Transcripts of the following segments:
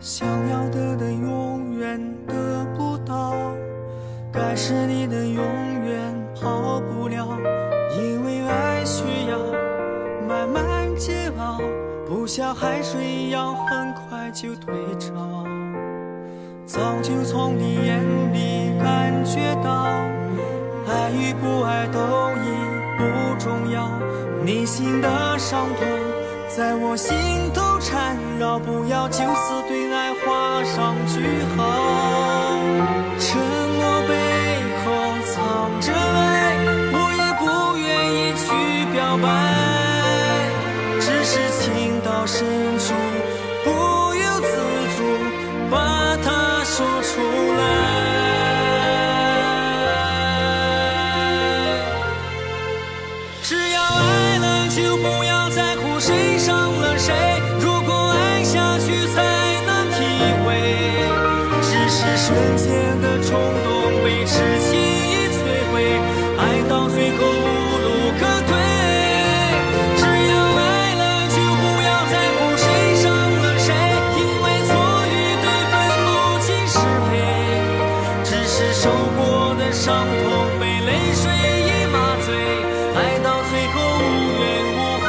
想要的的永远得不到，该是你的永远跑不了，因为爱需要慢慢煎熬，不像海水一样很快就退潮。早就从你眼里感觉到，爱与不爱都已不重要。你心的伤痛在我心头缠绕，不要就此对爱画上句号。是受过的伤痛被泪水已麻醉，爱到最后无怨无悔。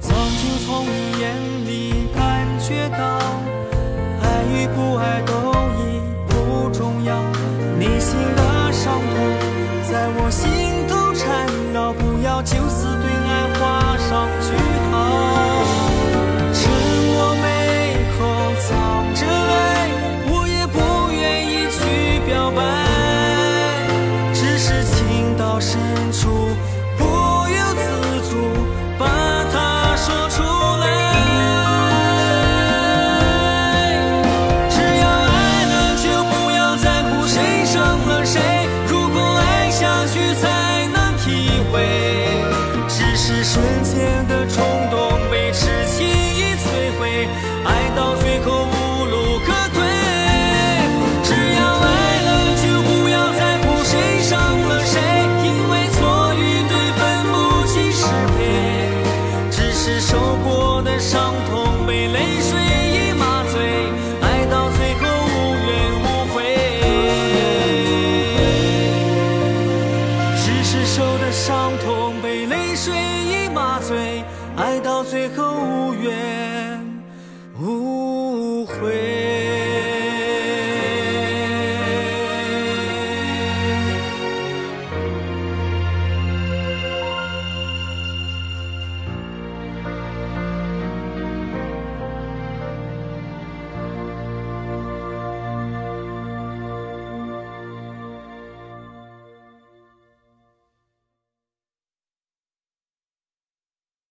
早就从你眼里感觉到，爱与不爱到深处，不由自主把它说出来。只要爱了，就不要在乎谁伤了谁。如果爱下去，才能体会。只是瞬间只是受的伤痛被泪水已麻醉，爱到最后无怨。